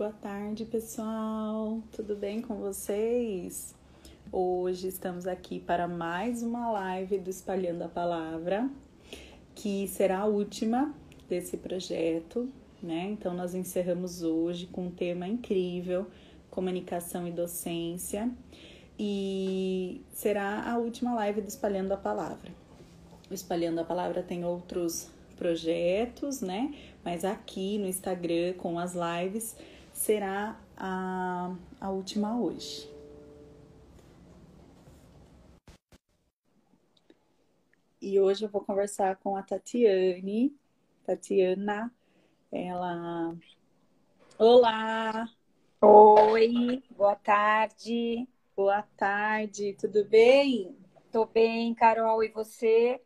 Boa tarde, pessoal. Tudo bem com vocês? Hoje estamos aqui para mais uma live do Espalhando a Palavra, que será a última desse projeto, né? Então nós encerramos hoje com um tema incrível, comunicação e docência, e será a última live do Espalhando a Palavra. O Espalhando a Palavra tem outros projetos, né? Mas aqui no Instagram com as lives será a, a última hoje. E hoje eu vou conversar com a Tatiane. Tatiana, ela. Olá! Oi, boa tarde. Boa tarde, tudo bem? Tô bem, Carol, e você?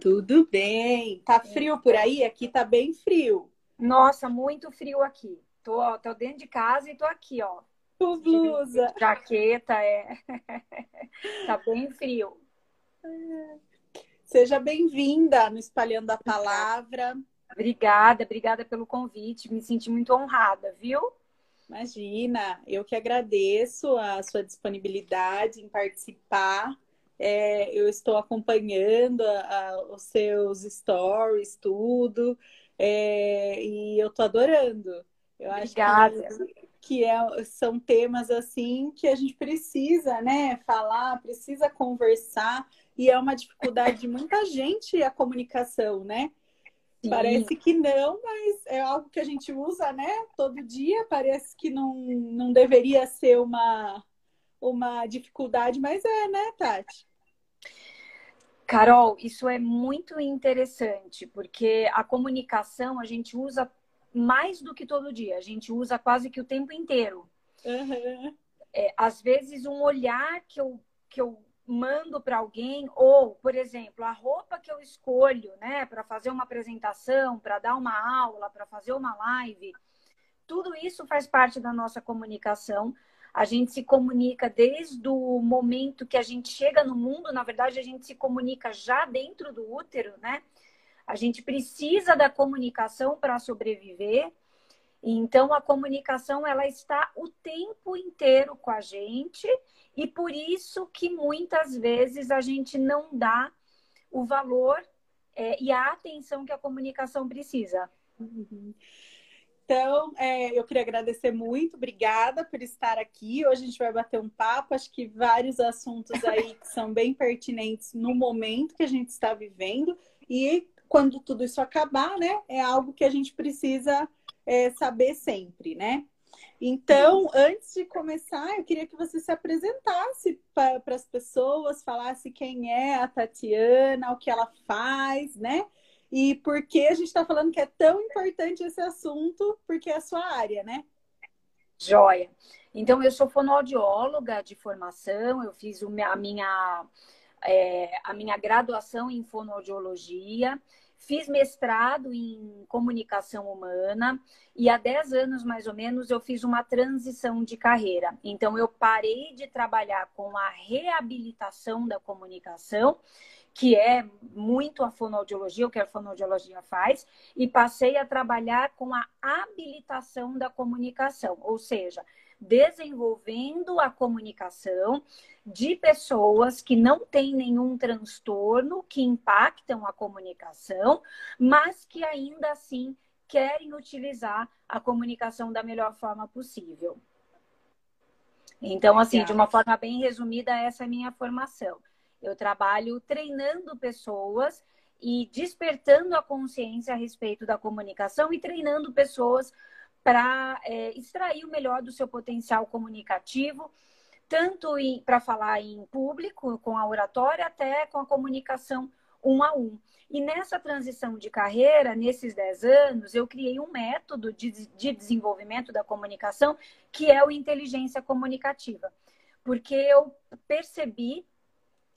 Tudo bem. Tá frio por aí? Aqui tá bem frio. Nossa, muito frio aqui. Tô, ó, tô dentro de casa e tô aqui, ó. Com blusa. Jaqueta, é. tá bem frio. Seja bem-vinda no Espalhando a Palavra. Obrigada, obrigada pelo convite. Me senti muito honrada, viu? Imagina, eu que agradeço a sua disponibilidade em participar. É, eu estou acompanhando a, a, os seus stories, tudo, é, e eu estou adorando. Eu Obrigada. acho que, que é, são temas assim que a gente precisa, né, falar, precisa conversar, e é uma dificuldade de muita gente a comunicação, né? Sim. Parece que não, mas é algo que a gente usa, né, todo dia. Parece que não, não deveria ser uma, uma dificuldade, mas é, né, Tati? Carol, isso é muito interessante, porque a comunicação a gente usa mais do que todo dia, a gente usa quase que o tempo inteiro. Uhum. É, às vezes, um olhar que eu, que eu mando para alguém, ou, por exemplo, a roupa que eu escolho, né, para fazer uma apresentação, para dar uma aula, para fazer uma live, tudo isso faz parte da nossa comunicação. A gente se comunica desde o momento que a gente chega no mundo, na verdade, a gente se comunica já dentro do útero, né? A gente precisa da comunicação para sobreviver. Então a comunicação ela está o tempo inteiro com a gente e por isso que muitas vezes a gente não dá o valor é, e a atenção que a comunicação precisa. Uhum. Então, é, eu queria agradecer muito, obrigada por estar aqui. Hoje a gente vai bater um papo, acho que vários assuntos aí que são bem pertinentes no momento que a gente está vivendo e quando tudo isso acabar, né, é algo que a gente precisa é, saber sempre, né? Então, antes de começar, eu queria que você se apresentasse para as pessoas, falasse quem é a Tatiana, o que ela faz, né? E por que a gente está falando que é tão importante esse assunto, porque é a sua área, né? Joia. Então, eu sou fonoaudióloga de formação, eu fiz a minha é, a minha graduação em fonoaudiologia, fiz mestrado em comunicação humana e há 10 anos mais ou menos eu fiz uma transição de carreira. Então eu parei de trabalhar com a reabilitação da comunicação, que é muito a fonoaudiologia, o que a fonoaudiologia faz, e passei a trabalhar com a habilitação da comunicação, ou seja, desenvolvendo a comunicação de pessoas que não têm nenhum transtorno que impactam a comunicação, mas que ainda assim querem utilizar a comunicação da melhor forma possível. Então, assim, de uma forma bem resumida, essa é a minha formação. Eu trabalho treinando pessoas e despertando a consciência a respeito da comunicação e treinando pessoas para é, extrair o melhor do seu potencial comunicativo, tanto para falar em público, com a oratória, até com a comunicação um a um. E nessa transição de carreira, nesses 10 anos, eu criei um método de, de desenvolvimento da comunicação que é o inteligência comunicativa. Porque eu percebi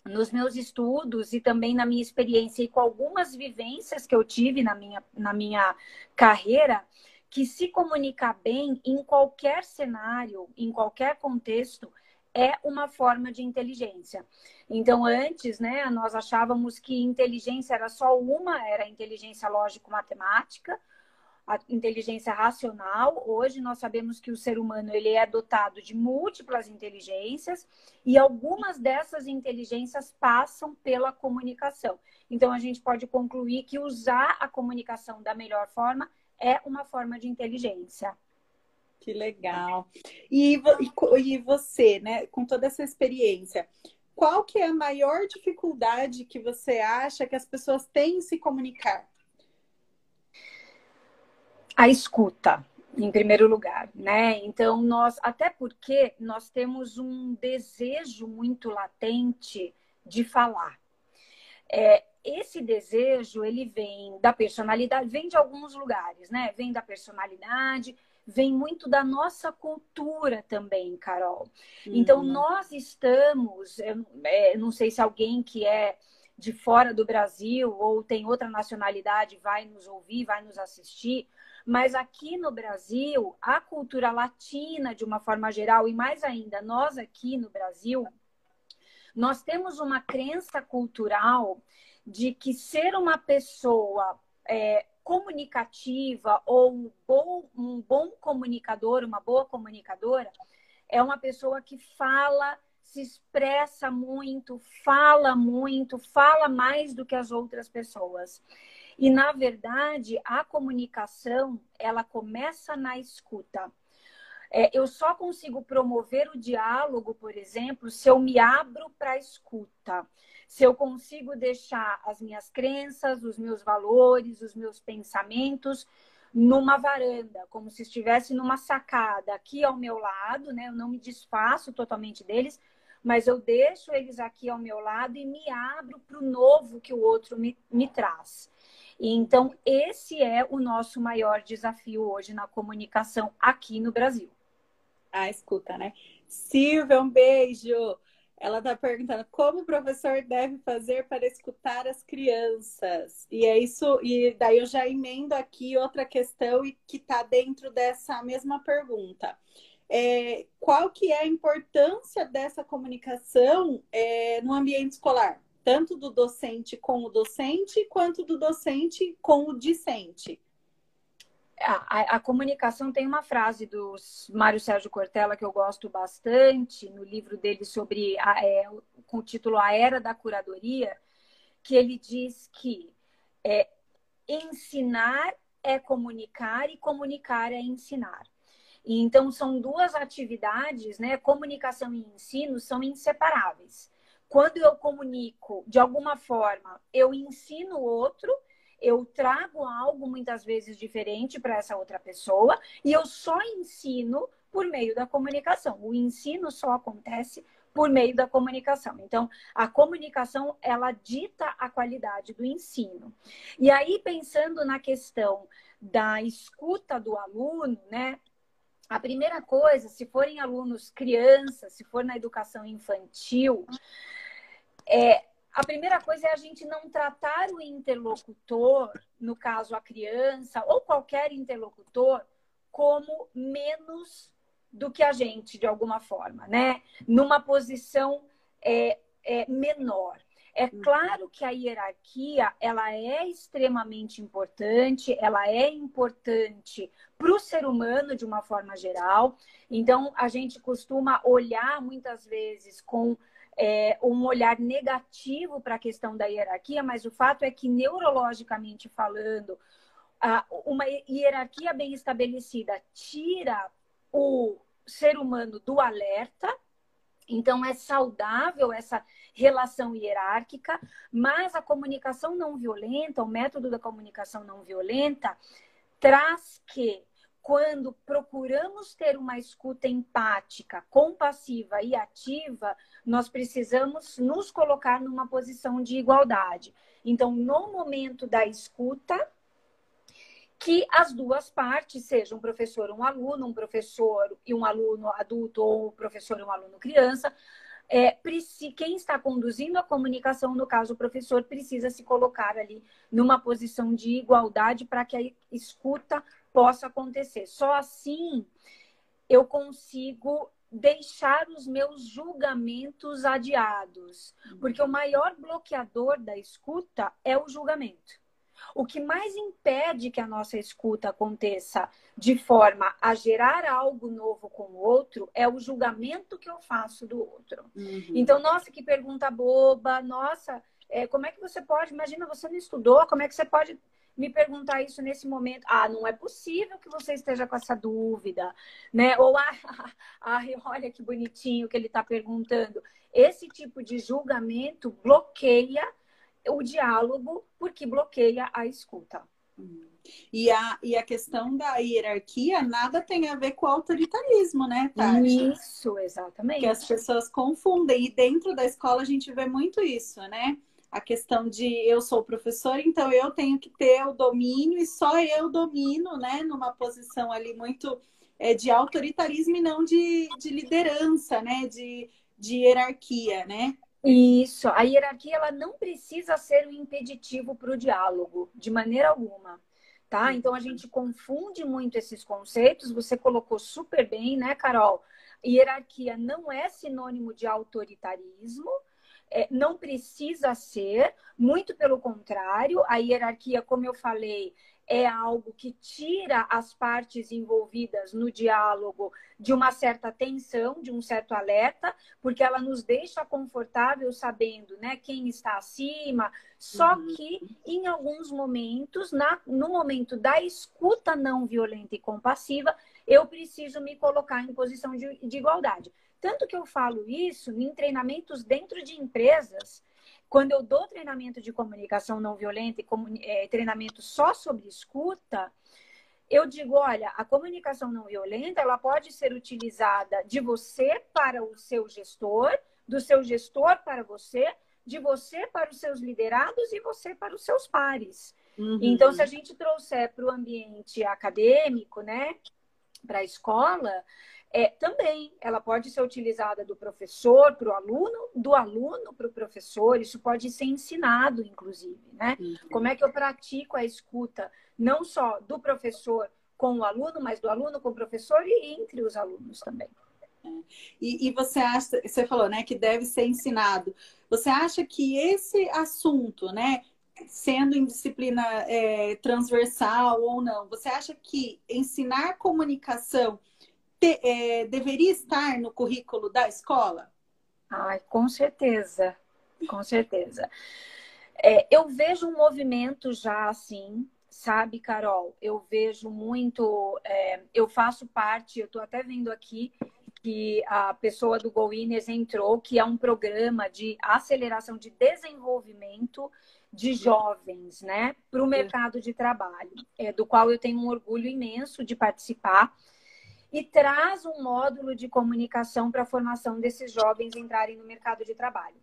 nos meus estudos e também na minha experiência e com algumas vivências que eu tive na minha, na minha carreira, que se comunicar bem em qualquer cenário, em qualquer contexto, é uma forma de inteligência. Então, antes, né, nós achávamos que inteligência era só uma, era a inteligência lógico-matemática. a inteligência racional. Hoje nós sabemos que o ser humano ele é dotado de múltiplas inteligências e algumas dessas inteligências passam pela comunicação. Então a gente pode concluir que usar a comunicação da melhor forma é uma forma de inteligência. Que legal. E, e, você, né, com toda essa experiência, qual que é a maior dificuldade que você acha que as pessoas têm em se comunicar? a escuta, em primeiro lugar, né? Então, nós, até porque nós temos um desejo muito latente de falar. É, esse desejo, ele vem da personalidade, vem de alguns lugares, né? Vem da personalidade, vem muito da nossa cultura também, Carol. Então, uhum. Então, nós estamos, eu, é, não sei se alguém que é de fora do Brasil ou tem outra nacionalidade vai nos ouvir, vai nos assistir, mas aqui no Brasil, a cultura latina, de uma forma geral, e mais ainda, nós aqui no Brasil, nós temos uma crença cultural de que ser uma pessoa é, comunicativa ou um bom, um bom comunicador, uma boa comunicadora, é uma pessoa que fala, se expressa muito, fala muito, fala mais do que as outras pessoas. E, na verdade, a comunicação, ela começa na escuta. É, eu só consigo promover o diálogo, por exemplo, se eu me abro para a escuta. Se eu consigo deixar as minhas crenças, os meus valores, os meus pensamentos numa varanda, como se estivesse numa sacada aqui ao meu lado, né? Eu não me desfaço totalmente deles, mas eu deixo eles aqui ao meu lado e me abro para o novo que o outro me, me traz. Então, esse é o nosso maior desafio hoje na comunicação aqui no Brasil. Ah, escuta, né? Silvia, um beijo. Ela está perguntando como o professor deve fazer para escutar as crianças. E é isso, e daí eu já emendo aqui outra questão e que está dentro dessa mesma pergunta. É, qual que é a importância dessa comunicação é, no ambiente escolar? tanto do docente com o docente, quanto do docente com o discente. A, a, comunicação tem uma frase do Mário Sérgio Cortella que eu gosto bastante, no livro dele sobre a, é, com o título A Era da Curadoria, que ele diz que é, ensinar é comunicar e comunicar é ensinar. E, então, são duas atividades, né? Comunicação e ensino são inseparáveis. Quando eu comunico de alguma forma, eu ensino o outro, eu trago algo muitas vezes diferente para essa outra pessoa e eu só ensino por meio da comunicação. O ensino só acontece por meio da comunicação. Então, a comunicação ela dita a qualidade do ensino. E aí pensando na questão da escuta do aluno, né? A primeira coisa, se forem alunos crianças, se for na educação infantil, é, a primeira coisa é a gente não tratar o interlocutor, no caso a criança, ou qualquer interlocutor, como menos do que a gente, de alguma forma, né? Numa posição é, é, menor. É uhum. claro que a hierarquia ela é extremamente importante, ela é importante para o ser humano de uma forma geral. Então a gente costuma olhar muitas vezes com é, um olhar negativo para a questão da hierarquia, mas o fato é que, neurologicamente falando, uma hierarquia bem estabelecida tira o ser humano do alerta, então é saudável essa relação hierárquica, mas a comunicação não violenta, o método da comunicação não violenta, traz que quando procuramos ter uma escuta empática, compassiva e ativa, nós precisamos nos colocar numa posição de igualdade. Então, no momento da escuta, que as duas partes, seja um professor um aluno, um professor e um aluno adulto ou um professor e um aluno criança, é, quem está conduzindo a comunicação, no caso o professor, precisa se colocar ali numa posição de igualdade para que a escuta possa acontecer. Só assim eu consigo deixar os meus julgamentos adiados, porque o maior bloqueador da escuta é o julgamento. O que mais impede que a nossa escuta aconteça de forma a gerar algo novo com o outro é o julgamento que eu faço do outro. Uhum. Então, nossa, que pergunta boba, nossa, é, como é que você pode? Imagina, você não estudou, como é que você pode me perguntar isso nesse momento. Ah, não é possível que você esteja com essa dúvida, né? Ou, ah, ah olha que bonitinho que ele está perguntando. Esse tipo de julgamento bloqueia o diálogo, porque bloqueia a escuta. E a, e a questão da hierarquia nada tem a ver com autoritarismo, né, Tati? Isso, exatamente. Que as pessoas confundem. E dentro da escola a gente vê muito isso, né? A questão de eu sou professor, então eu tenho que ter o domínio e só eu domino, né? Numa posição ali muito é, de autoritarismo e não de, de liderança, né? De, de hierarquia, né? Isso, a hierarquia ela não precisa ser um impeditivo para o diálogo, de maneira alguma. Tá? Então a gente confunde muito esses conceitos. Você colocou super bem, né, Carol? Hierarquia não é sinônimo de autoritarismo, é, não precisa ser, muito pelo contrário, a hierarquia, como eu falei, é algo que tira as partes envolvidas no diálogo de uma certa tensão, de um certo alerta, porque ela nos deixa confortável sabendo né, quem está acima. Só uhum. que, em alguns momentos, na, no momento da escuta não violenta e compassiva, eu preciso me colocar em posição de, de igualdade. Tanto que eu falo isso em treinamentos dentro de empresas, quando eu dou treinamento de comunicação não violenta e é, treinamento só sobre escuta, eu digo, olha, a comunicação não violenta, ela pode ser utilizada de você para o seu gestor, do seu gestor para você, de você para os seus liderados e você para os seus pares. Uhum. Então, se a gente trouxer para o ambiente acadêmico, né, para a escola, é, também ela pode ser utilizada do professor para o aluno, do aluno para o professor, isso pode ser ensinado, inclusive, né? Uhum. Como é que eu pratico a escuta, não só do professor com o aluno, mas do aluno com o professor e entre os alunos também. É. E, e, você acha, você falou, né, que deve ser ensinado. Você acha que esse assunto, né, sendo em disciplina é, transversal ou não, você acha que ensinar comunicação te, é, deveria estar no currículo da escola? Ai, com certeza, com certeza. É, eu vejo um movimento já assim, sabe, Carol? Eu vejo muito. É, eu faço parte, eu estou até vendo aqui que a pessoa do Go entrou, que é um programa de aceleração de desenvolvimento de jovens, né, para o mercado de trabalho, é, do qual eu tenho um orgulho imenso de participar e traz um módulo de comunicação para a formação desses jovens entrarem no mercado de trabalho.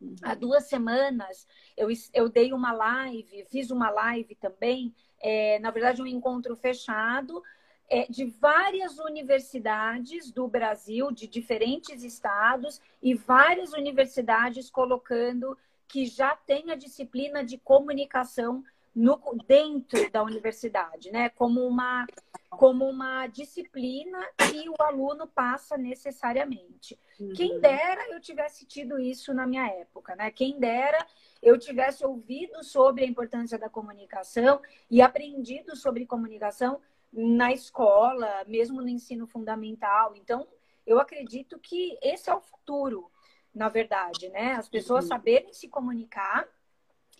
Uhum. Há duas semanas eu, eu dei uma live, fiz uma live também, é, na verdade, um encontro fechado é, de várias universidades do Brasil, de diferentes estados, e várias universidades colocando que já tem a disciplina de comunicação no, dentro da universidade, né? Como uma, como uma disciplina que o aluno passa necessariamente. Uhum. Quem dera eu tivesse tido isso na minha época, né? Quem dera eu tivesse ouvido sobre a importância da comunicação e aprendido sobre comunicação na escola, mesmo no ensino fundamental. Então, eu acredito que esse é o futuro, na verdade, né? As pessoas uhum. saberem se comunicar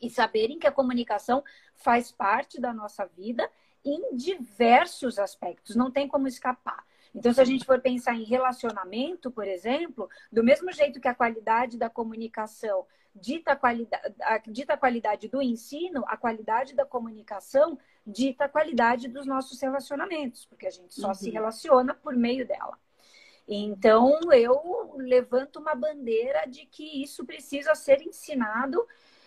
e saberem que a comunicação faz parte da nossa vida em diversos aspectos, não tem como escapar. Então, se a gente for pensar em relacionamento, por exemplo, do mesmo jeito que a qualidade da comunicação dita a qualidade, dita a qualidade do ensino, a qualidade da comunicação dita a qualidade dos nossos relacionamentos, porque a gente só uhum. se relaciona por meio dela. Então, eu levanto uma bandeira de que isso precisa ser ensinado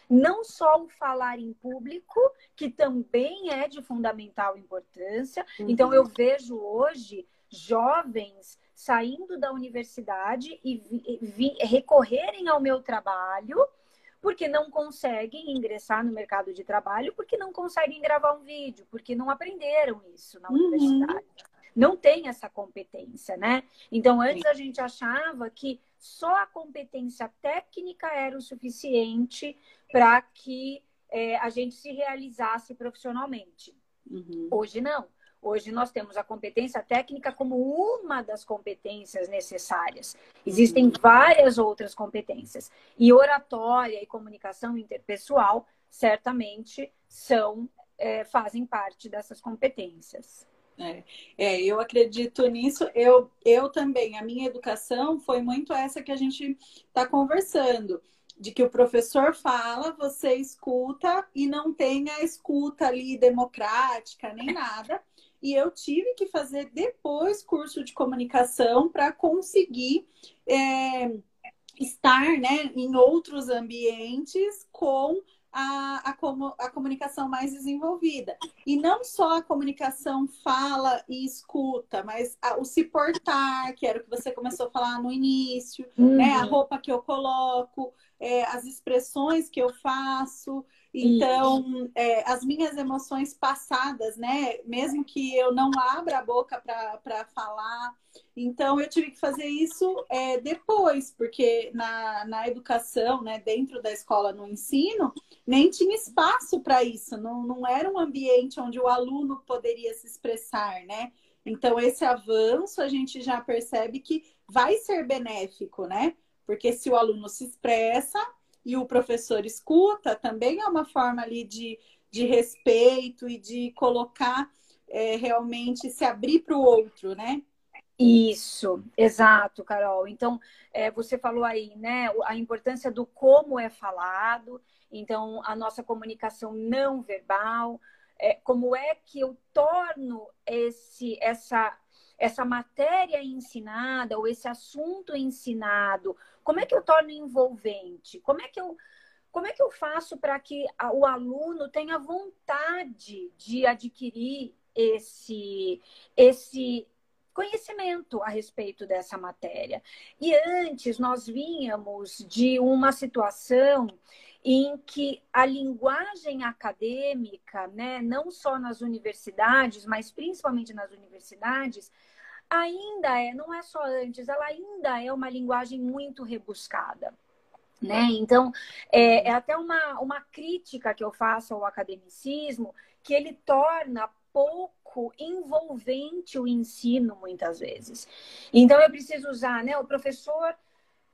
não só o falar em público, que também é de fundamental importância. Uhum. Então, eu vejo hoje jovens saindo da universidade e vi, vi, recorrerem ao meu trabalho porque não conseguem ingressar no mercado de trabalho, porque não conseguem gravar um vídeo, porque não aprenderam isso na uhum. universidade. Não tem essa competência, né? Então, antes a gente achava que só a competência técnica era o suficiente para que é, a gente se realizasse profissionalmente. Uhum. Hoje não. Hoje nós temos a competência técnica como uma das competências necessárias. Existem uhum. várias outras competências. E oratória e comunicação interpessoal certamente são é, fazem parte dessas competências. É, é, eu acredito nisso. Eu, eu também, a minha educação foi muito essa que a gente está conversando, de que o professor fala, você escuta e não tem a escuta ali democrática nem nada. E eu tive que fazer depois curso de comunicação para conseguir é, estar né, em outros ambientes com a, a, a, comunicação mais desenvolvida. E não só a comunicação fala e escuta, mas a, o se portar, que era o que você começou a falar no início, uhum. né? a roupa que eu coloco, é, as expressões que eu faço. Então, é, as minhas emoções passadas, né? Mesmo que eu não abra a boca para falar. Então, eu tive que fazer isso é, depois, porque na, na educação, né, dentro da escola, no ensino, nem tinha espaço para isso. Não, não era um ambiente onde o aluno poderia se expressar, né? Então, esse avanço a gente já percebe que vai ser benéfico, né? Porque se o aluno se expressa, e o professor escuta, também é uma forma ali de, de respeito e de colocar é, realmente se abrir para o outro, né? Isso, exato, Carol. Então, é, você falou aí, né, a importância do como é falado, então, a nossa comunicação não verbal, é, como é que eu torno esse, essa, essa matéria ensinada ou esse assunto ensinado como é que eu torno envolvente? Como é que eu, como é que eu faço para que o aluno tenha vontade de adquirir esse, esse conhecimento a respeito dessa matéria? E antes nós vínhamos de uma situação em que a linguagem acadêmica, né, não só nas universidades, mas principalmente nas universidades, ainda é, não é só antes, ela ainda é uma linguagem muito rebuscada. Né? Então, é, é até uma, uma crítica que eu faço ao academicismo, que ele torna pouco envolvente o ensino, muitas vezes. Então, eu preciso usar, né? O professor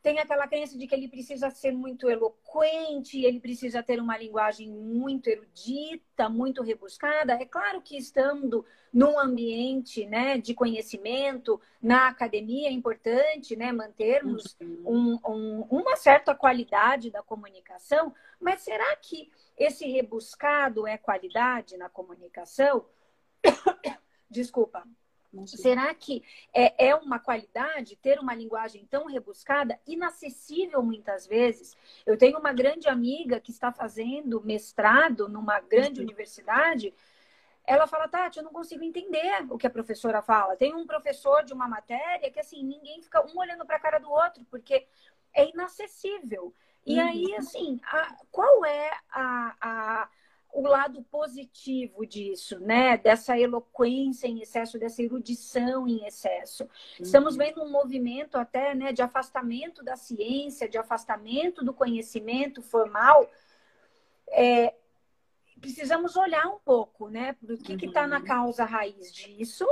tem aquela crença de que ele precisa ser muito eloquente, ele precisa ter uma linguagem muito erudita, muito rebuscada. É claro que estando num ambiente né, de conhecimento, na academia é importante né, mantermos uhum. um, um, uma certa qualidade da comunicação, mas será que esse rebuscado é qualidade na comunicação? Desculpa. Será que é, é uma qualidade ter uma linguagem tão rebuscada, inacessível muitas vezes? Eu tenho uma grande amiga que está fazendo mestrado numa grande uhum. universidade. Ela fala, Tati, eu não consigo entender o que a professora fala. Tem um professor de uma matéria que, assim, ninguém fica um olhando para a cara do outro, porque é inacessível. E uhum. aí, assim, a, qual é a, a o lado positivo disso, né? Dessa eloquência em excesso, dessa erudição em excesso. Uhum. Estamos vendo um movimento até né, de afastamento da ciência, de afastamento do conhecimento formal. É, precisamos olhar um pouco, né? Para o que uhum. está na causa raiz disso,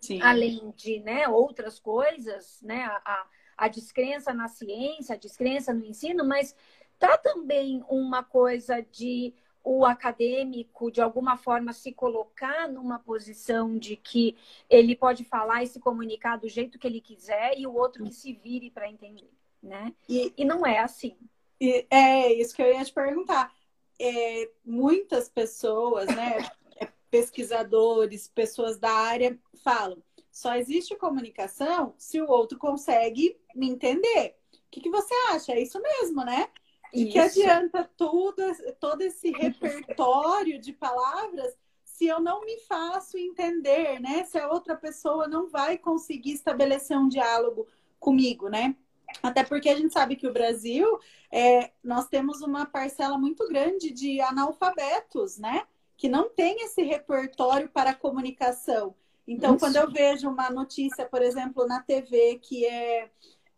Sim. além de né, outras coisas, né? A, a, a descrença na ciência, a descrença no ensino, mas tá também uma coisa de o acadêmico, de alguma forma, se colocar numa posição de que ele pode falar e se comunicar do jeito que ele quiser e o outro que se vire para entender, né? E, e, não é assim. E é isso que eu ia te perguntar. É, muitas pessoas, né, é, pesquisadores, pessoas da área, falam só existe comunicação se o outro consegue me entender. O que, que você acha? É isso mesmo, né? De que adianta tudo, todo esse repertório de palavras se eu não me faço entender, né? Se a outra pessoa não vai conseguir estabelecer um diálogo comigo, né? Até porque a gente sabe que o Brasil, é, nós temos uma parcela muito grande de analfabetos, né? Que não tem esse repertório para comunicação. Então, Isso. quando eu vejo uma notícia, por exemplo, na TV, que é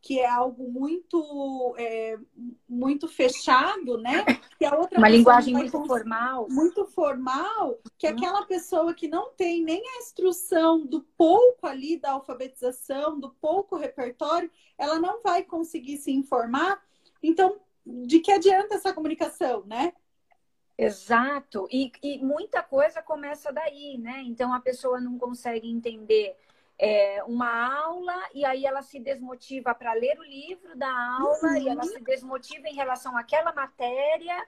que é algo muito é, muito fechado, né? Que a outra uma linguagem muito formal, muito formal, que hum. aquela pessoa que não tem nem a instrução do pouco ali da alfabetização, do pouco repertório, ela não vai conseguir se informar. Então, de que adianta essa comunicação, né? Exato, e, e muita coisa começa daí, né? Então a pessoa não consegue entender é, uma aula e aí ela se desmotiva para ler o livro da aula uhum. e ela se desmotiva em relação àquela matéria.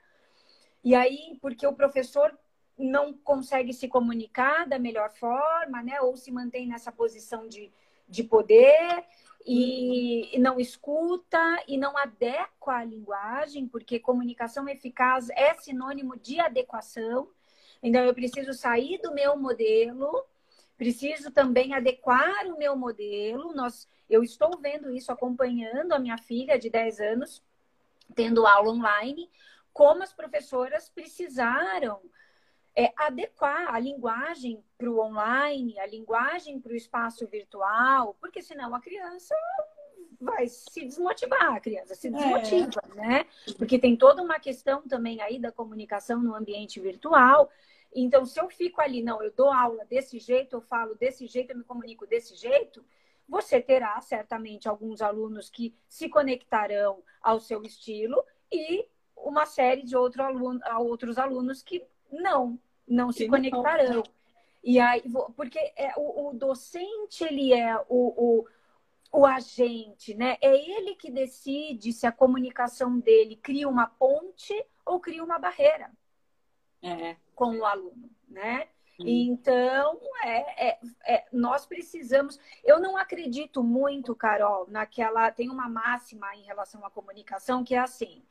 E aí, porque o professor não consegue se comunicar da melhor forma, né? Ou se mantém nessa posição de, de poder e, e não escuta e não adequa a linguagem, porque comunicação eficaz é sinônimo de adequação. Então, eu preciso sair do meu modelo Preciso também adequar o meu modelo. Nós, eu estou vendo isso, acompanhando a minha filha de 10 anos, tendo aula online, como as professoras precisaram é, adequar a linguagem para o online, a linguagem para o espaço virtual, porque senão a criança vai se desmotivar, a criança se desmotiva, é. né? Porque tem toda uma questão também aí da comunicação no ambiente virtual. Então, se eu fico ali, não, eu dou aula desse jeito, eu falo desse jeito, eu me comunico desse jeito, você terá certamente alguns alunos que se conectarão ao seu estilo e uma série de outro aluno, outros alunos que não, não se conectarão. E aí, porque é, o, o docente, ele é o, o, o agente, né? É ele que decide se a comunicação dele cria uma ponte ou cria uma barreira. É com o aluno, né? Então, é, é, é, nós precisamos. Eu não acredito muito, Carol, naquela. Tem uma máxima em relação à comunicação que é assim: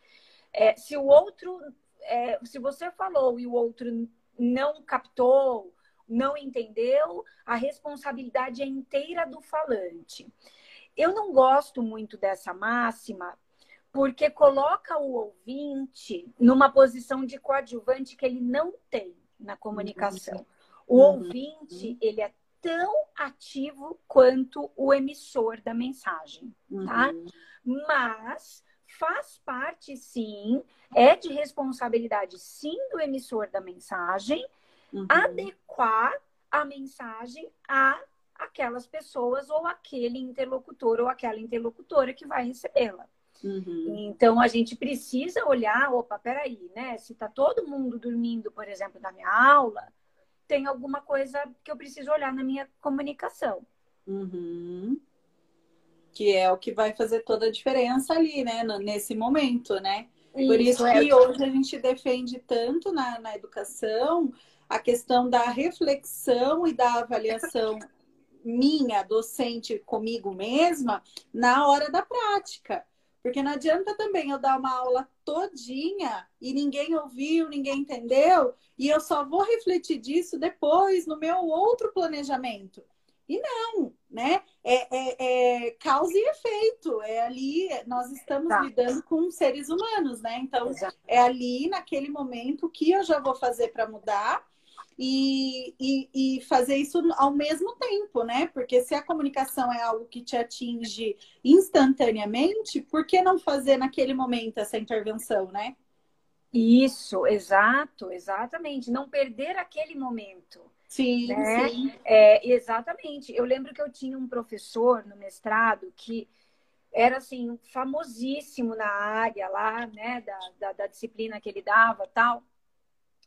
é, se o outro. É, se você falou e o outro não captou, não entendeu, a responsabilidade é inteira do falante. Eu não gosto muito dessa máxima porque coloca o ouvinte numa posição de coadjuvante que ele não tem na comunicação. O uhum. ouvinte, ele é tão ativo quanto o emissor da mensagem, tá? Uhum. Mas faz parte, sim, é de responsabilidade, sim, do emissor da mensagem uhum. adequar a mensagem a aquelas pessoas ou aquele interlocutor ou aquela interlocutora que vai recebê-la. Uhum. Então a gente precisa olhar, opa, peraí, né? Se tá todo mundo dormindo, por exemplo, na minha aula, tem alguma coisa que eu preciso olhar na minha comunicação. Uhum. Que é o que vai fazer toda a diferença ali, né? Nesse momento, né? Por isso, isso que é... hoje a gente defende tanto na, na educação a questão da reflexão e da avaliação minha, docente, comigo mesma, na hora da prática. Porque não adianta também eu dar uma aula todinha e ninguém ouviu, ninguém entendeu, e eu só vou refletir disso depois no meu outro planejamento. E não, né? É, é, é causa e efeito. É ali, nós estamos tá. lidando com seres humanos, né? Então, Exato. é ali, naquele momento, o que eu já vou fazer para mudar e, e, e, fazer isso ao mesmo tempo, né? Porque se a comunicação é algo que te atinge instantaneamente, por que não fazer naquele momento essa intervenção, né? Isso, exato, exatamente. Não perder aquele momento. Sim, né? sim. É, exatamente. Eu lembro que eu tinha um professor no mestrado que era assim famosíssimo na área lá, né, da, da, da disciplina que ele dava, tal.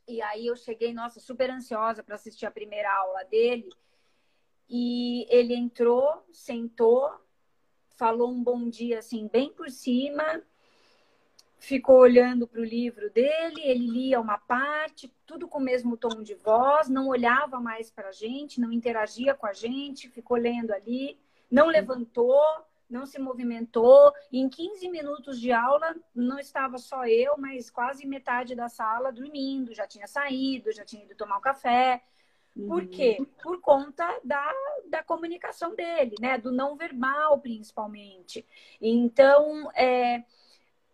E aí eu cheguei, nossa, super ansiosa para assistir a primeira aula dele. E ele entrou, sentou, falou um bom dia assim, bem por cima, ficou olhando para o livro dele, ele lia uma parte, tudo com o mesmo tom de voz, não olhava mais para a gente, não interagia com a gente, ficou lendo ali, não levantou, não se movimentou. Em 15 minutos de aula, não estava só eu, mas quase metade da sala dormindo, já tinha saído, já tinha ido tomar um café. Por uhum. quê? Por conta da, da comunicação dele, né? Do não verbal, principalmente. Então, é,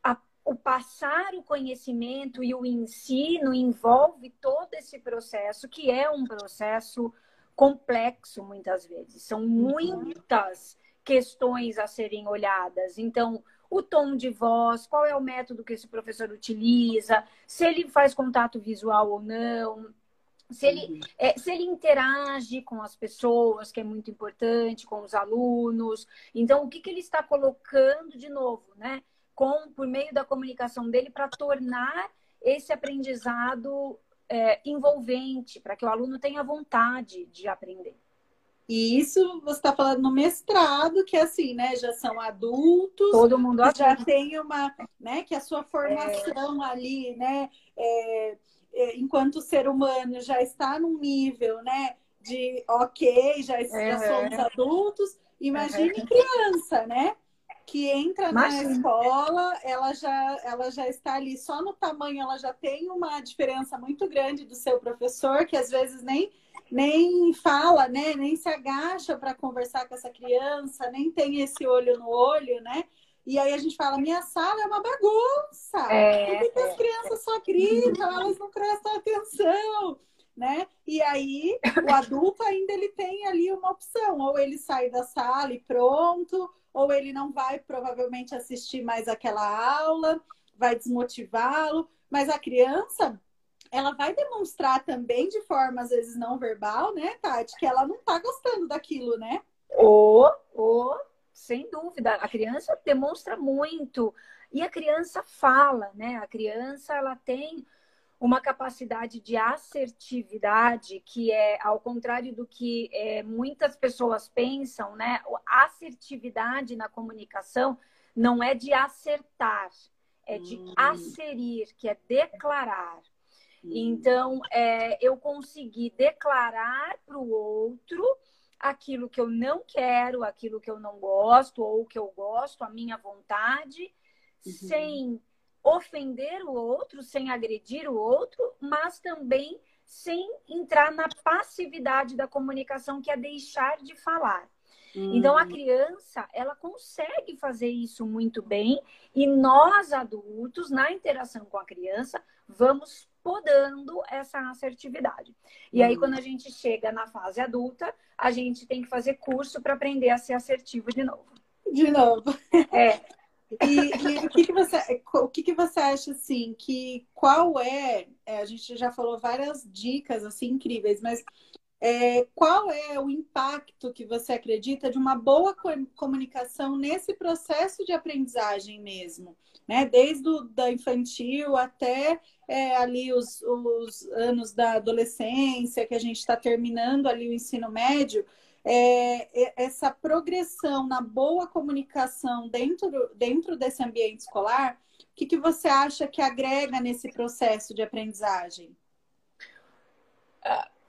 a, o passar o conhecimento e o ensino envolve todo esse processo, que é um processo complexo, muitas vezes. São uhum. muitas questões a serem olhadas. Então, o tom de voz, qual é o método que esse professor utiliza, se ele faz contato visual ou não, se ele, uhum. é, se ele interage com as pessoas, que é muito importante, com os alunos. Então, o que, que ele está colocando de novo, né? Com, por meio da comunicação dele, para tornar esse aprendizado é, envolvente, para que o aluno tenha vontade de aprender. E isso você está falando no mestrado, que é assim, né? Já são adultos. Todo mundo já tem uma, né? Que a sua formação é... ali, né? É, é, enquanto ser humano já está num nível, né? De ok, já, já somos adultos. Imagine criança, né? Que entra Imagina. na escola, ela já, ela já está ali só no tamanho, ela já tem uma diferença muito grande do seu professor, que às vezes nem nem fala, né? Nem se agacha para conversar com essa criança, nem tem esse olho no olho, né? E aí a gente fala, minha sala é uma bagunça. É, Por que, as é, crianças só gritam, elas não prestam atenção? Né? E aí o adulto ainda ele tem ali uma opção, ou ele sai da sala e pronto, ou ele não vai provavelmente assistir mais aquela aula, vai desmotivá-lo, mas a criança ela vai demonstrar também de forma, às vezes, não verbal, né, Tati, que ela não tá gostando daquilo, né? Ou, ou, sem dúvida, a criança demonstra muito. E a criança fala, né? A criança, ela tem uma capacidade de assertividade que é ao contrário do que é, muitas pessoas pensam, né? A assertividade na comunicação não é de acertar, é de hum. asserir, que é declarar. Então, é, eu consegui declarar para o outro aquilo que eu não quero, aquilo que eu não gosto, ou que eu gosto, a minha vontade, uhum. sem ofender o outro, sem agredir o outro, mas também sem entrar na passividade da comunicação, que é deixar de falar. Então, a hum. criança, ela consegue fazer isso muito bem e nós, adultos, na interação com a criança, vamos podando essa assertividade. E aí, quando a gente chega na fase adulta, a gente tem que fazer curso para aprender a ser assertivo de novo. De novo. É. E, e, o, que, que, você, o que, que você acha assim? Que qual é, é, A gente já falou várias dicas assim incríveis, mas é, qual é o impacto que você acredita de uma boa comunicação nesse processo de aprendizagem mesmo? Né? Desde o da infantil até é, ali os, os anos da adolescência, que a gente está terminando ali o ensino médio, é, essa progressão na boa comunicação dentro, dentro desse ambiente escolar, o que, que você acha que agrega nesse processo de aprendizagem?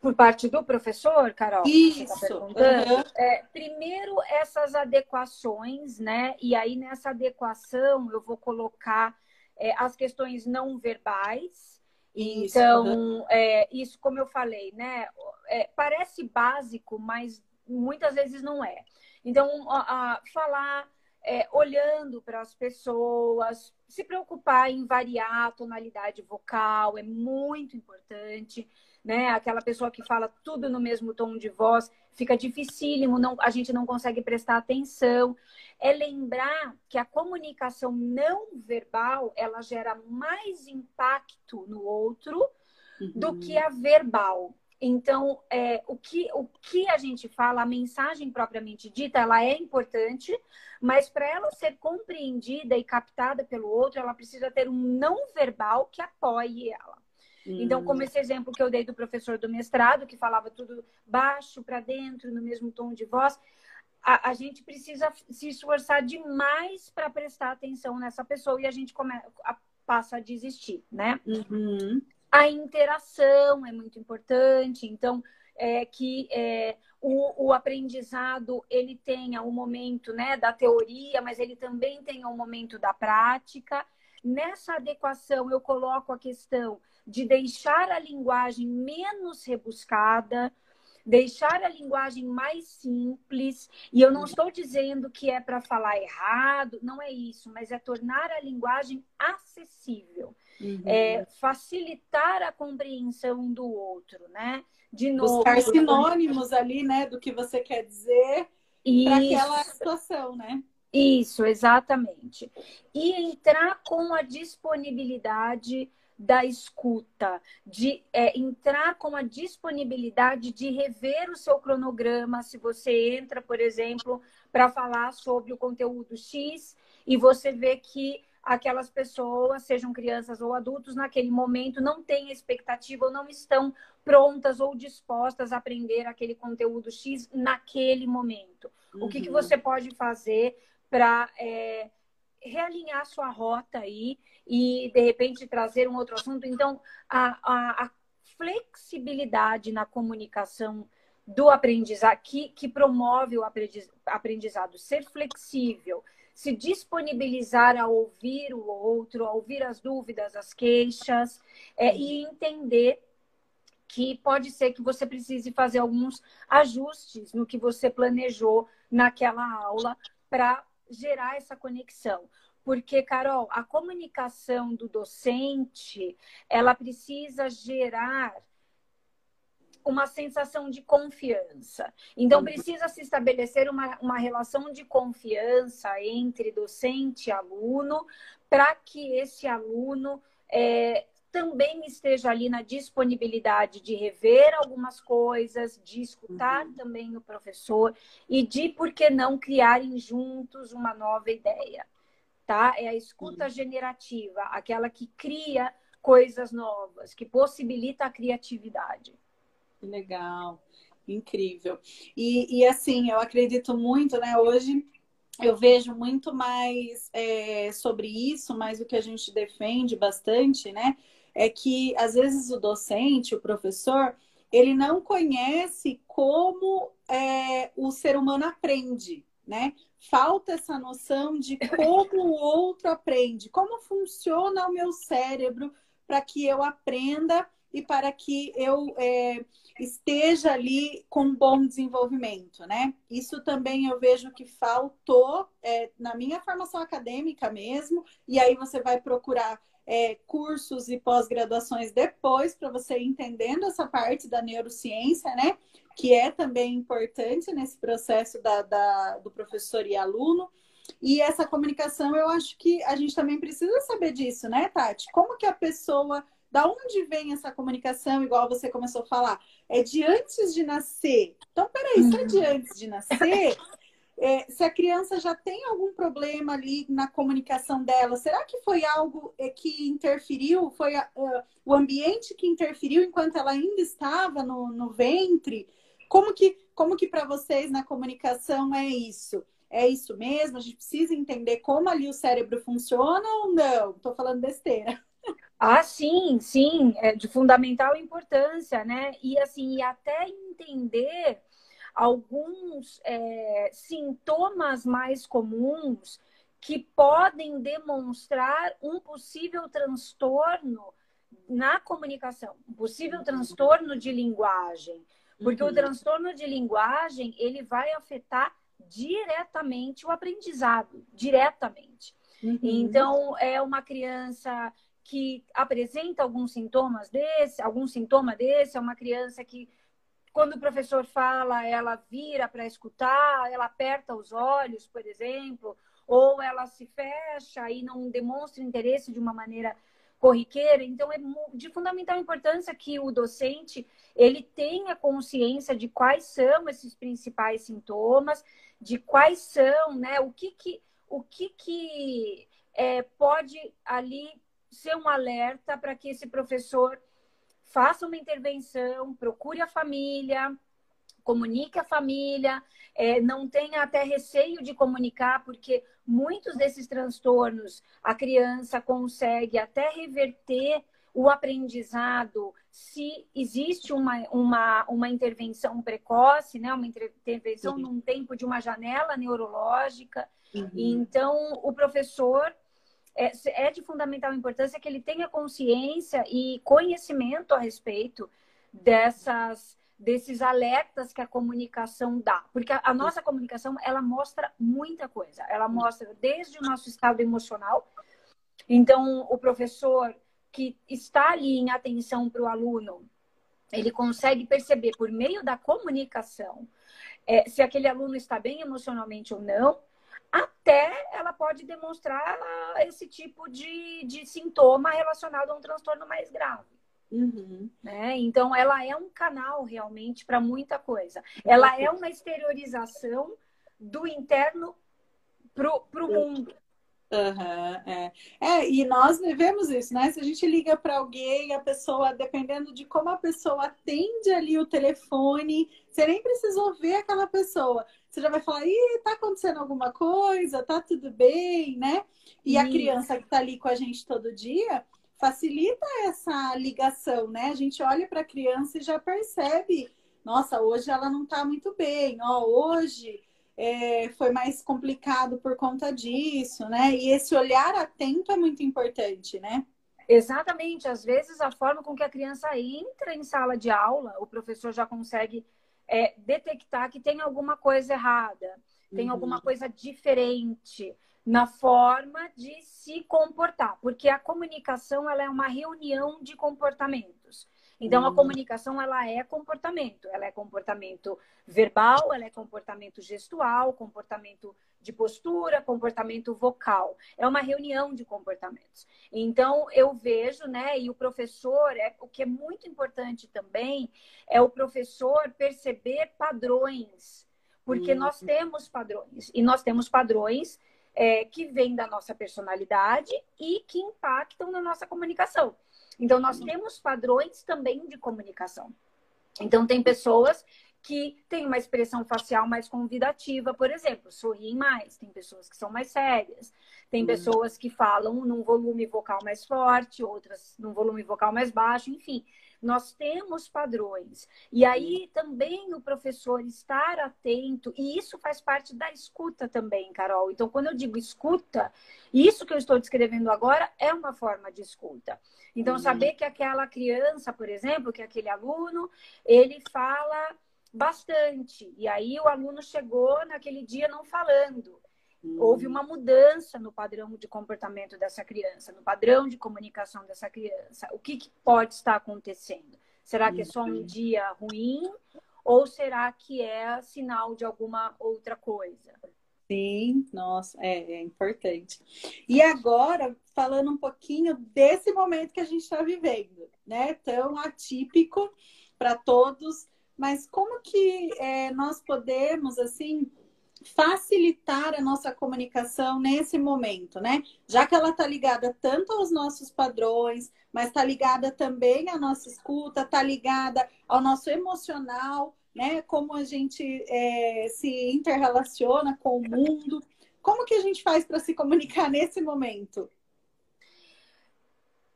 Por parte do professor, Carol? Tá Isso. Tá uhum. é, primeiro, essas adequações, né? E aí, nessa adequação, eu vou colocar é, as questões não verbais. Isso, então, uhum. é, isso, como eu falei, né? É, parece básico, mas muitas vezes não é. Então, a, a falar é, olhando para as pessoas, se preocupar em variar a tonalidade vocal é muito importante né? Aquela pessoa que fala tudo no mesmo tom de voz, fica dificílimo, não, a gente não consegue prestar atenção. É lembrar que a comunicação não verbal, ela gera mais impacto no outro uhum. do que a verbal. Então, é, o, que, o que a gente fala, a mensagem propriamente dita, ela é importante, mas para ela ser compreendida e captada pelo outro, ela precisa ter um não verbal que apoie ela. Então, como hum. esse exemplo que eu dei do professor do mestrado, que falava tudo baixo para dentro, no mesmo tom de voz, a, a gente precisa se esforçar demais para prestar atenção nessa pessoa e a gente come, a, passa a desistir, né? Uhum. A interação é muito importante, então é, que é, o, o, aprendizado ele tenha um momento né, da teoria, mas ele também tenha um momento da prática. Nessa adequação, eu coloco a questão de deixar a linguagem menos rebuscada, deixar a linguagem mais simples. E eu não uhum. estou dizendo que é para falar errado, não é isso, mas é tornar a linguagem acessível. Uhum. É, facilitar a compreensão do outro, né? De novo. Buscar sinônimos ali, né, do que você quer dizer para aquela situação, né? Isso, exatamente. E entrar com a disponibilidade da escuta, de é, entrar com a disponibilidade de rever o seu cronograma. Se você entra, por exemplo, para falar sobre o conteúdo X e você vê que aquelas pessoas, sejam crianças ou adultos, naquele momento não têm expectativa ou não estão prontas ou dispostas a aprender aquele conteúdo X naquele momento. Uhum. O que, que uhum. você pode fazer para é, realinhar sua rota aí e, de repente, trazer um outro assunto? Então, a, a, a flexibilidade na comunicação do aprendizado, que, que promove o aprendizado, ser flexível, se disponibilizar a ouvir o outro, a ouvir as dúvidas, as queixas, é, e entender que pode ser que você precise fazer alguns ajustes no que você planejou naquela aula para gerar essa conexão. Porque, Carol, a comunicação do docente, ela precisa gerar uma sensação de confiança. Então, uhum. precisa se estabelecer uma, uma relação de confiança entre docente e aluno, para que esse aluno é, também esteja ali na disponibilidade de rever algumas coisas, de escutar uhum. também o professor e de, por que não, criarem juntos uma nova ideia. Tá? É a escuta uhum. generativa, aquela que cria coisas novas, que possibilita a criatividade. Legal, incrível. E, e assim, eu acredito muito, né? Hoje eu vejo muito mais é, sobre isso, mais o que a gente defende bastante, né? É que às vezes o docente, o professor, ele não conhece como é, o ser humano aprende, né? Falta essa noção de como o outro aprende, como funciona o meu cérebro para que eu aprenda e para que eu é, esteja ali com bom desenvolvimento, né? Isso também eu vejo que faltou é, na minha formação acadêmica mesmo, e aí você vai procurar é, cursos e pós-graduações depois para você entendendo essa parte da neurociência, né? Que é também importante nesse processo da, da, do professor e aluno. E essa comunicação, eu acho que a gente também precisa saber disso, né, Tati? Como que a pessoa da onde vem essa comunicação, igual você começou a falar? É de antes de nascer. Então, peraí, se é de uhum. antes de nascer, é, se a criança já tem algum problema ali na comunicação dela, será que foi algo é, que interferiu? Foi a, uh, o ambiente que interferiu enquanto ela ainda estava no, no ventre? Como que, como que para vocês na comunicação é isso? É isso mesmo? A gente precisa entender como ali o cérebro funciona ou não? Estou falando besteira. Ah, sim, sim, é de fundamental importância, né? E assim, e até entender alguns é, sintomas mais comuns que podem demonstrar um possível transtorno na comunicação, um possível transtorno de linguagem, porque uhum. o transtorno de linguagem ele vai afetar diretamente o aprendizado, diretamente. Uhum. Então, é uma criança que apresenta alguns sintomas desse, algum sintoma desse, é uma criança que quando o professor fala, ela vira para escutar, ela aperta os olhos, por exemplo, ou ela se fecha e não demonstra interesse de uma maneira corriqueira. Então, é de fundamental importância que o docente ele tenha consciência de quais são esses principais sintomas, de quais são, né, o que que, o que, que é, pode ali ser um alerta para que esse professor faça uma intervenção, procure a família, comunique a família, é, não tenha até receio de comunicar, porque muitos desses transtornos a criança consegue até reverter o aprendizado se existe uma, uma, uma intervenção precoce, né? uma intervenção num tempo de uma janela neurológica. Uhum. Então, o professor é, é de fundamental importância que ele tenha consciência e conhecimento a respeito dessas desses alertas que a comunicação dá, porque a, a nossa comunicação ela mostra muita coisa, ela mostra desde o nosso estado emocional, então o professor que está ali em atenção para o aluno, ele consegue perceber por meio da comunicação é, se aquele aluno está bem emocionalmente ou não, até ela pode demonstrar esse tipo de, de sintoma relacionado a um transtorno mais grave. Uhum. Né? Então, ela é um canal realmente para muita coisa. Ela é uma exteriorização do interno para o mundo. Uhum, é. é, e nós vivemos isso, né? Se a gente liga para alguém, a pessoa, dependendo de como a pessoa atende ali o telefone, você nem precisou ver aquela pessoa. Você já vai falar, ih, tá acontecendo alguma coisa, tá tudo bem, né? E a criança que tá ali com a gente todo dia facilita essa ligação, né? A gente olha para a criança e já percebe, nossa, hoje ela não tá muito bem, ó, hoje é, foi mais complicado por conta disso, né? E esse olhar atento é muito importante, né? Exatamente. Às vezes, a forma com que a criança entra em sala de aula, o professor já consegue é, detectar que tem alguma coisa errada, tem uhum. alguma coisa diferente na forma de se comportar, porque a comunicação ela é uma reunião de comportamentos. Então, uhum. a comunicação, ela é comportamento. Ela é comportamento verbal, ela é comportamento gestual, comportamento de postura, comportamento vocal. É uma reunião de comportamentos. Então, eu vejo, né, e o professor, é, o que é muito importante também, é o professor perceber padrões. Porque uhum. nós temos padrões. E nós temos padrões é, que vêm da nossa personalidade e que impactam na nossa comunicação. Então, nós uhum. temos padrões também de comunicação. Então, tem pessoas que têm uma expressão facial mais convidativa, por exemplo, sorriem mais. Tem pessoas que são mais sérias. Tem uhum. pessoas que falam num volume vocal mais forte, outras num volume vocal mais baixo, enfim. Nós temos padrões. E aí também o professor estar atento, e isso faz parte da escuta também, Carol. Então, quando eu digo escuta, isso que eu estou descrevendo agora é uma forma de escuta. Então, uhum. saber que aquela criança, por exemplo, que aquele aluno, ele fala bastante. E aí o aluno chegou naquele dia não falando. Houve uma mudança no padrão de comportamento dessa criança, no padrão de comunicação dessa criança. O que, que pode estar acontecendo? Será que é só um dia ruim ou será que é sinal de alguma outra coisa? Sim, nossa, é, é, importante. E agora, falando um pouquinho desse momento que a gente está vivendo, né? Tão atípico para todos, mas como que é, nós podemos, assim, facilitar a nossa comunicação nesse momento, né? Já que ela está ligada tanto aos nossos padrões, mas está ligada também à nossa escuta, está ligada ao nosso emocional, né? Como a gente é, se interrelaciona com o mundo. Como que a gente faz para se comunicar nesse momento?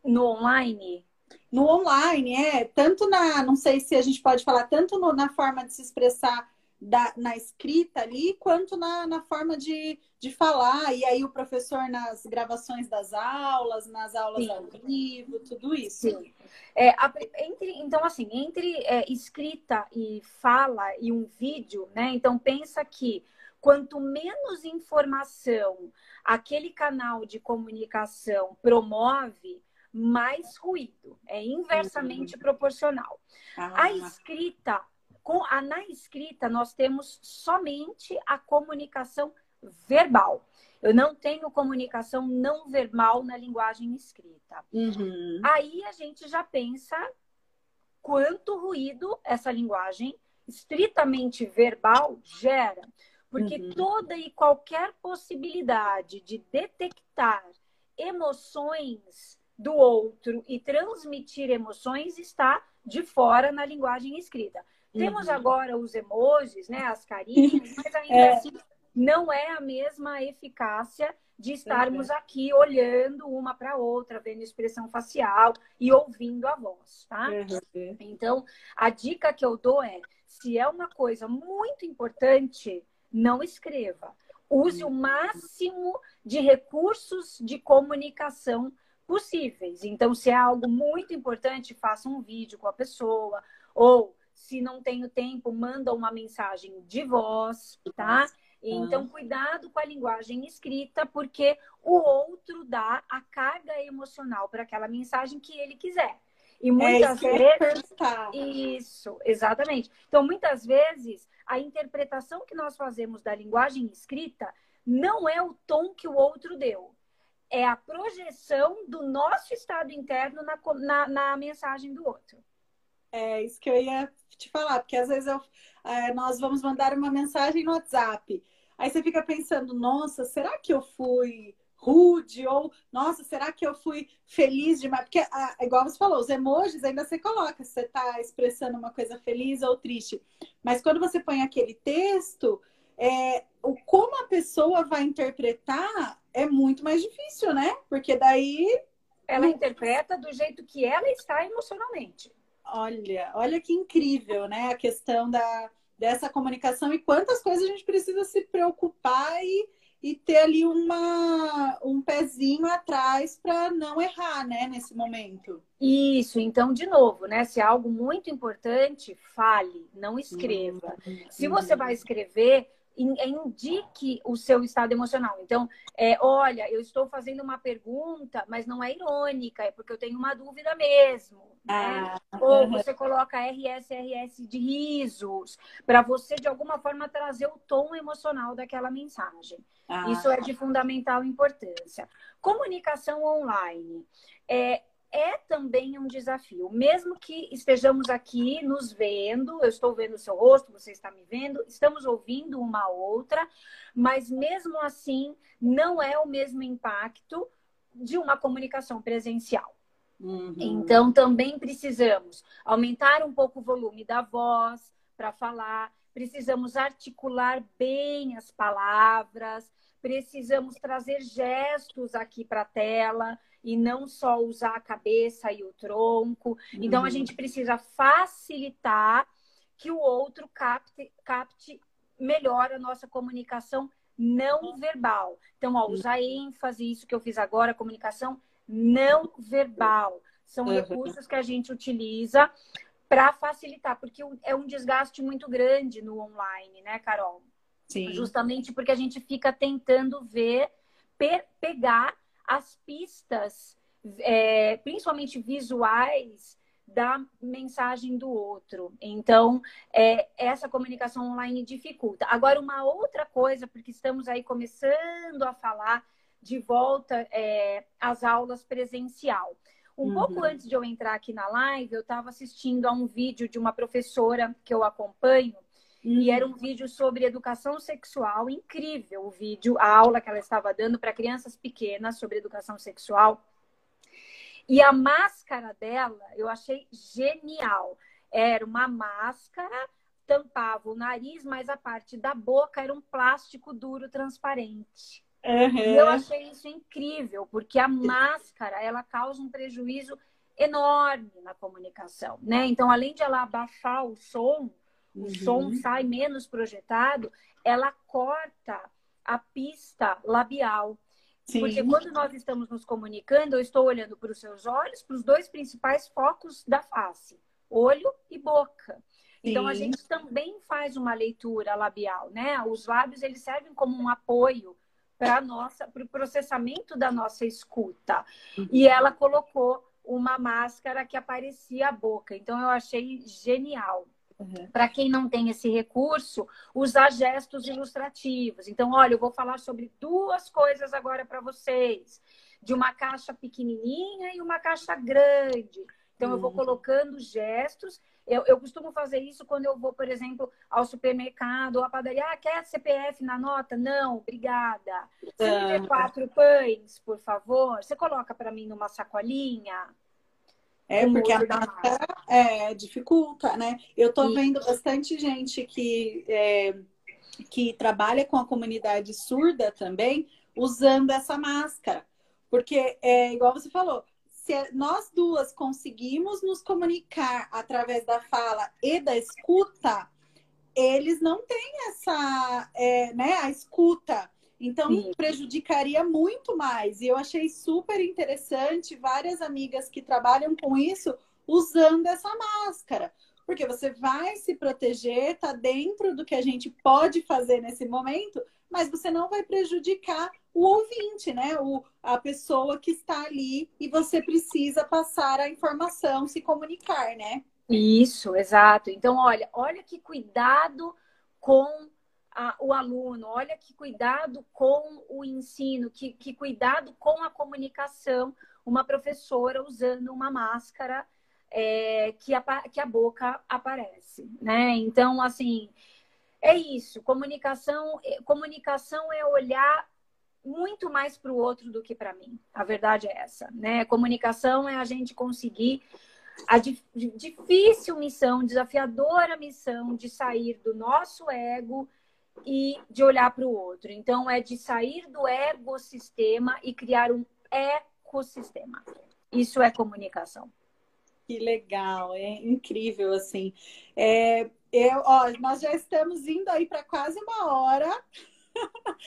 No online? No online, é. Tanto na, não sei se a gente pode falar, tanto no, na forma de se expressar da, na escrita ali, quanto na, na forma de, de falar. E aí o professor nas gravações das aulas, nas aulas Sim. ao vivo, tudo isso. É, a, entre, então, assim, entre é, escrita e fala e um vídeo, né? Então pensa que quanto menos informação aquele canal de comunicação promove, mais ruído. É inversamente uhum. proporcional. Ah. A escrita com a, na escrita, nós temos somente a comunicação verbal. Eu não tenho comunicação não verbal na linguagem escrita. Uhum. Aí a gente já pensa quanto ruído essa linguagem estritamente verbal gera. Porque uhum. toda e qualquer possibilidade de detectar emoções do outro e transmitir emoções está de fora na linguagem escrita. Temos uhum. agora os emojis, né, as carinhas, mas ainda é. assim não é a mesma eficácia de estarmos uhum. aqui olhando uma para outra, vendo expressão facial e ouvindo a voz, tá? Uhum. Então, a dica que eu dou é: se é uma coisa muito importante, não escreva. Use o máximo de recursos de comunicação possíveis. Então, se é algo muito importante, faça um vídeo com a pessoa ou se não tenho tempo, manda uma mensagem de voz, tá? Então, cuidado com a linguagem escrita, porque o outro dá a carga emocional para aquela mensagem que ele quiser. E muitas é, vezes. Isso, exatamente. Então, muitas vezes, a interpretação que nós fazemos da linguagem escrita não é o tom que o outro deu. É a projeção do nosso estado interno na, na, na mensagem do outro. É isso que eu ia te falar, porque às vezes eu, é, nós vamos mandar uma mensagem no WhatsApp. Aí você fica pensando, nossa, será que eu fui rude? Ou, nossa, será que eu fui feliz demais? Porque, ah, igual você falou, os emojis ainda você coloca se você está expressando uma coisa feliz ou triste. Mas quando você põe aquele texto, é, o como a pessoa vai interpretar é muito mais difícil, né? Porque daí. Ela interpreta do jeito que ela está emocionalmente. Olha, olha que incrível, né? A questão da, dessa comunicação e quantas coisas a gente precisa se preocupar e, e ter ali uma, um pezinho atrás para não errar, né, nesse momento. Isso, então, de novo, né? Se é algo muito importante, fale, não escreva. Se você vai escrever, indique o seu estado emocional. Então, é, olha, eu estou fazendo uma pergunta, mas não é irônica, é porque eu tenho uma dúvida mesmo. Né? Ah, Ou você coloca RS, RS de risos, para você, de alguma forma, trazer o tom emocional daquela mensagem. Ah. Isso é de fundamental importância. Comunicação online. É, é também um desafio. Mesmo que estejamos aqui nos vendo, eu estou vendo o seu rosto, você está me vendo, estamos ouvindo uma outra, mas mesmo assim não é o mesmo impacto de uma comunicação presencial. Uhum. Então também precisamos aumentar um pouco o volume da voz para falar, precisamos articular bem as palavras, precisamos trazer gestos aqui para a tela e não só usar a cabeça e o tronco. Uhum. Então, a uhum. gente precisa facilitar que o outro capte, capte melhor a nossa comunicação não verbal. Então, ó, usar ênfase, isso que eu fiz agora, comunicação não verbal. São uhum. recursos que a gente utiliza para facilitar, porque é um desgaste muito grande no online, né, Carol? Sim. Justamente porque a gente fica tentando ver, pegar as pistas, é, principalmente visuais, da mensagem do outro. Então, é, essa comunicação online dificulta. Agora, uma outra coisa, porque estamos aí começando a falar de volta é, às aulas presencial. Um uhum. pouco antes de eu entrar aqui na live, eu estava assistindo a um vídeo de uma professora que eu acompanho, Uhum. E era um vídeo sobre educação sexual, incrível o vídeo, a aula que ela estava dando para crianças pequenas sobre educação sexual. E a máscara dela eu achei genial. Era uma máscara, tampava o nariz, mas a parte da boca era um plástico duro transparente. Uhum. E eu achei isso incrível, porque a máscara ela causa um prejuízo enorme na comunicação, né? Então, além de ela abafar o som, o uhum. som sai menos projetado, ela corta a pista labial. Sim. Porque quando nós estamos nos comunicando, eu estou olhando para os seus olhos, para os dois principais focos da face, olho e boca. Sim. Então a gente também faz uma leitura labial, né? Os lábios eles servem como um apoio para nossa para o processamento da nossa escuta. Uhum. E ela colocou uma máscara que aparecia a boca. Então eu achei genial. Uhum. Para quem não tem esse recurso, usar gestos ilustrativos. Então, olha, eu vou falar sobre duas coisas agora para vocês: de uma caixa pequenininha e uma caixa grande. Então, uhum. eu vou uhum. colocando gestos. Eu, eu, costumo fazer isso quando eu vou, por exemplo, ao supermercado ou à padaria. Ah, quer CPF na nota? Não, obrigada. Você me dê quatro pães, por favor. Você coloca para mim numa sacolinha? É, porque a máscara é, dificulta, né? Eu tô vendo bastante gente que, é, que trabalha com a comunidade surda também usando essa máscara. Porque, é, igual você falou, se nós duas conseguimos nos comunicar através da fala e da escuta, eles não têm essa, é, né, a escuta então, Sim. prejudicaria muito mais. E eu achei super interessante várias amigas que trabalham com isso usando essa máscara. Porque você vai se proteger, tá dentro do que a gente pode fazer nesse momento, mas você não vai prejudicar o ouvinte, né? O, a pessoa que está ali e você precisa passar a informação, se comunicar, né? Isso, exato. Então, olha, olha que cuidado com a, o aluno, olha que cuidado com o ensino, que, que cuidado com a comunicação. Uma professora usando uma máscara é, que, a, que a boca aparece, né? Então, assim, é isso. Comunicação, é, comunicação é olhar muito mais para o outro do que para mim. A verdade é essa, né? Comunicação é a gente conseguir a difícil missão, desafiadora missão de sair do nosso ego e de olhar para o outro. Então, é de sair do ecossistema e criar um ecossistema. Isso é comunicação. Que legal, é incrível, assim. É, eu, ó, nós já estamos indo aí para quase uma hora.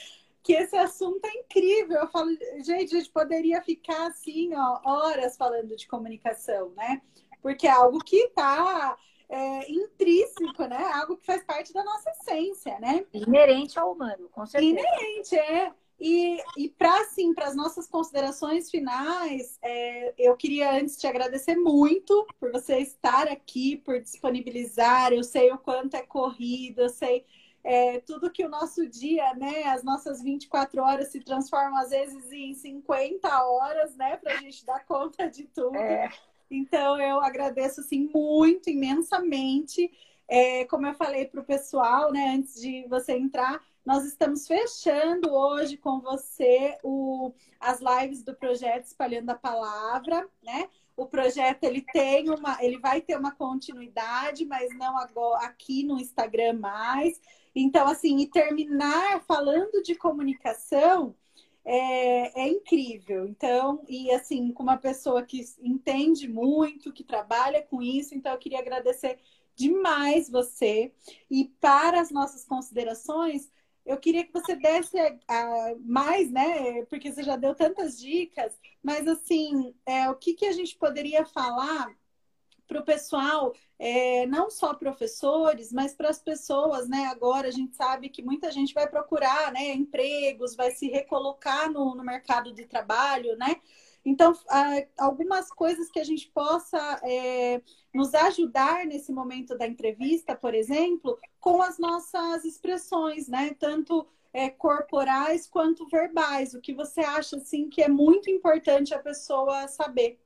que esse assunto é incrível. Eu falo, gente, a gente poderia ficar assim, ó, horas falando de comunicação, né? Porque é algo que está é, intrínseco, né? Algo que faz parte da nossa essência, né? Inerente ao humano, com certeza. Inerente, é. E, e para assim, para as nossas considerações finais, é, eu queria antes te agradecer muito por você estar aqui, por disponibilizar. Eu sei o quanto é corrido, eu sei é, tudo que o nosso dia, né, as nossas 24 horas se transformam às vezes em 50 horas, né, para a gente dar conta de tudo. É. Então, eu agradeço assim, muito, imensamente. É, como eu falei para o pessoal, né, antes de você entrar, nós estamos fechando hoje com você o, as lives do projeto Espalhando a Palavra, né? O projeto ele tem uma, ele vai ter uma continuidade, mas não agora aqui no Instagram mais. Então, assim, e terminar falando de comunicação é, é, incrível. Então, e assim, com uma pessoa que entende muito, que trabalha com isso, então eu queria agradecer demais você. E para as nossas considerações, eu queria que você desse a, mais, né? Porque você já deu tantas dicas, mas assim, é, o que, que a gente poderia falar para o pessoal, é, não só professores, mas para as pessoas, né? Agora a gente sabe que muita gente vai procurar né, empregos, vai se recolocar no, no mercado de trabalho, né? Então, algumas coisas que a gente possa é, nos ajudar nesse momento da entrevista, por exemplo, com as nossas expressões, né? Tanto é, corporais quanto verbais. O que você acha, assim, que é muito importante a pessoa saber?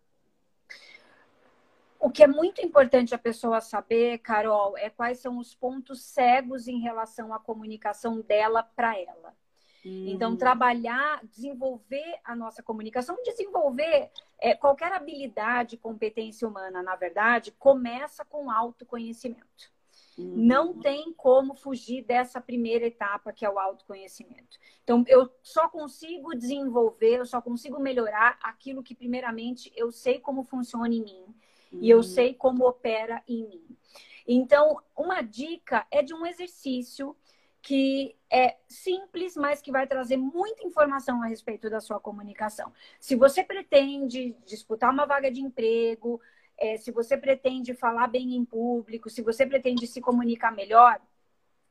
O que é muito importante a pessoa saber, Carol, é quais são os pontos cegos em relação à comunicação dela para ela. Uhum. Então, trabalhar, desenvolver a nossa comunicação, desenvolver é, qualquer habilidade, competência humana, na verdade, começa com autoconhecimento. Uhum. Não tem como fugir dessa primeira etapa que é o autoconhecimento. Então, eu só consigo desenvolver, eu só consigo melhorar aquilo que, primeiramente, eu sei como funciona em mim Uhum. E eu sei como opera em mim. Então, uma dica é de um exercício que é simples, mas que vai trazer muita informação a respeito da sua comunicação. Se você pretende disputar uma vaga de emprego, é, se você pretende falar bem em público, se você pretende se comunicar melhor,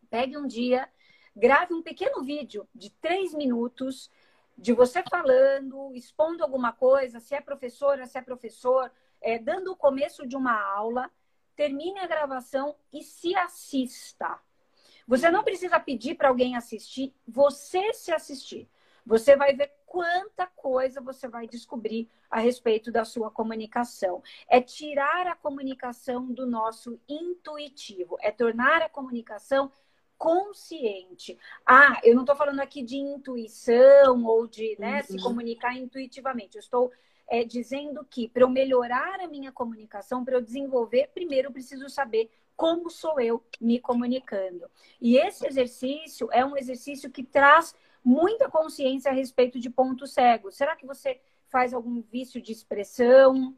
pegue um dia, grave um pequeno vídeo de três minutos de você falando, expondo alguma coisa, se é professora, se é professor, é, dando o começo de uma aula, termine a gravação e se assista. Você não precisa pedir para alguém assistir, você se assistir. Você vai ver quanta coisa você vai descobrir a respeito da sua comunicação. É tirar a comunicação do nosso intuitivo, é tornar a comunicação consciente. Ah, eu não estou falando aqui de intuição ou de né, uhum. se comunicar intuitivamente. Eu estou é, dizendo que para eu melhorar a minha comunicação, para eu desenvolver, primeiro eu preciso saber como sou eu me comunicando. E esse exercício é um exercício que traz muita consciência a respeito de pontos cegos. Será que você faz algum vício de expressão?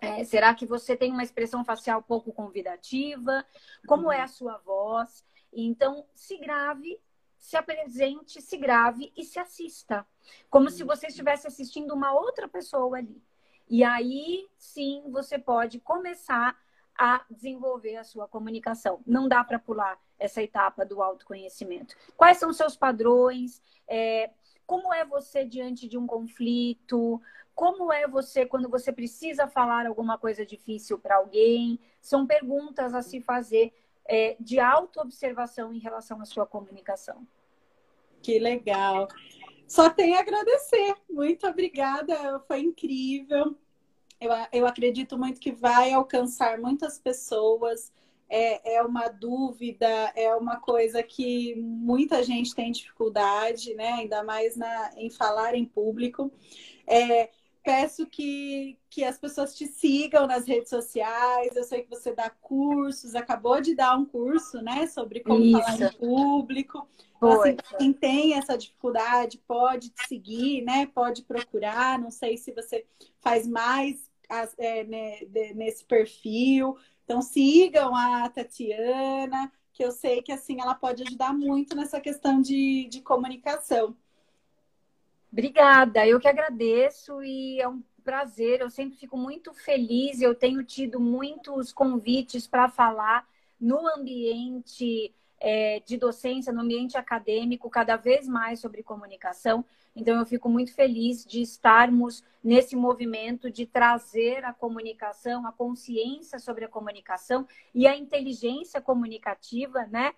É, será que você tem uma expressão facial pouco convidativa? Como é a sua voz? Então, se grave se apresente, se grave e se assista. Como se você estivesse assistindo uma outra pessoa ali. E aí sim você pode começar a desenvolver a sua comunicação. Não dá para pular essa etapa do autoconhecimento. Quais são os seus padrões? É, como é você diante de um conflito? Como é você quando você precisa falar alguma coisa difícil para alguém? São perguntas a se fazer é, de autoobservação em relação à sua comunicação. Que legal. Só tenho a agradecer. Muito obrigada. Foi incrível. Eu, eu acredito muito que vai alcançar muitas pessoas. É, é uma dúvida, é uma coisa que muita gente tem dificuldade, né? Ainda mais na, em falar em público. É, peço que, que as pessoas te sigam nas redes sociais. Eu sei que você dá cursos, acabou de dar um curso, né, sobre como Isso. falar em público. Então, assim, quem tem essa dificuldade pode te seguir, né? Pode procurar. Não sei se você faz mais é, né, nesse perfil. Então sigam a Tatiana, que eu sei que assim ela pode ajudar muito nessa questão de, de comunicação. Obrigada, eu que agradeço e é um prazer. Eu sempre fico muito feliz. Eu tenho tido muitos convites para falar no ambiente é, de docência, no ambiente acadêmico, cada vez mais sobre comunicação. Então, eu fico muito feliz de estarmos nesse movimento de trazer a comunicação, a consciência sobre a comunicação e a inteligência comunicativa, né,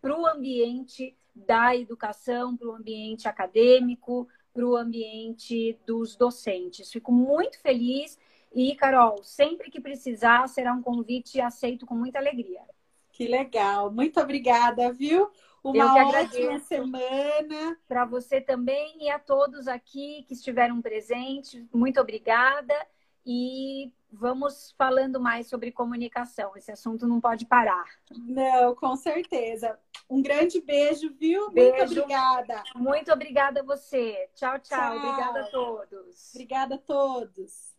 para o ambiente da educação, para o ambiente acadêmico, para o ambiente dos docentes. Fico muito feliz e, Carol, sempre que precisar, será um convite aceito com muita alegria. Que legal. Muito obrigada, viu? Uma ótima semana. Para você também e a todos aqui que estiveram presentes. Muito obrigada. E vamos falando mais sobre comunicação. Esse assunto não pode parar. Não, com certeza. Um grande beijo, viu? Beijo. Muito obrigada. Muito obrigada a você. Tchau, tchau. tchau. Obrigada a todos. Obrigada a todos.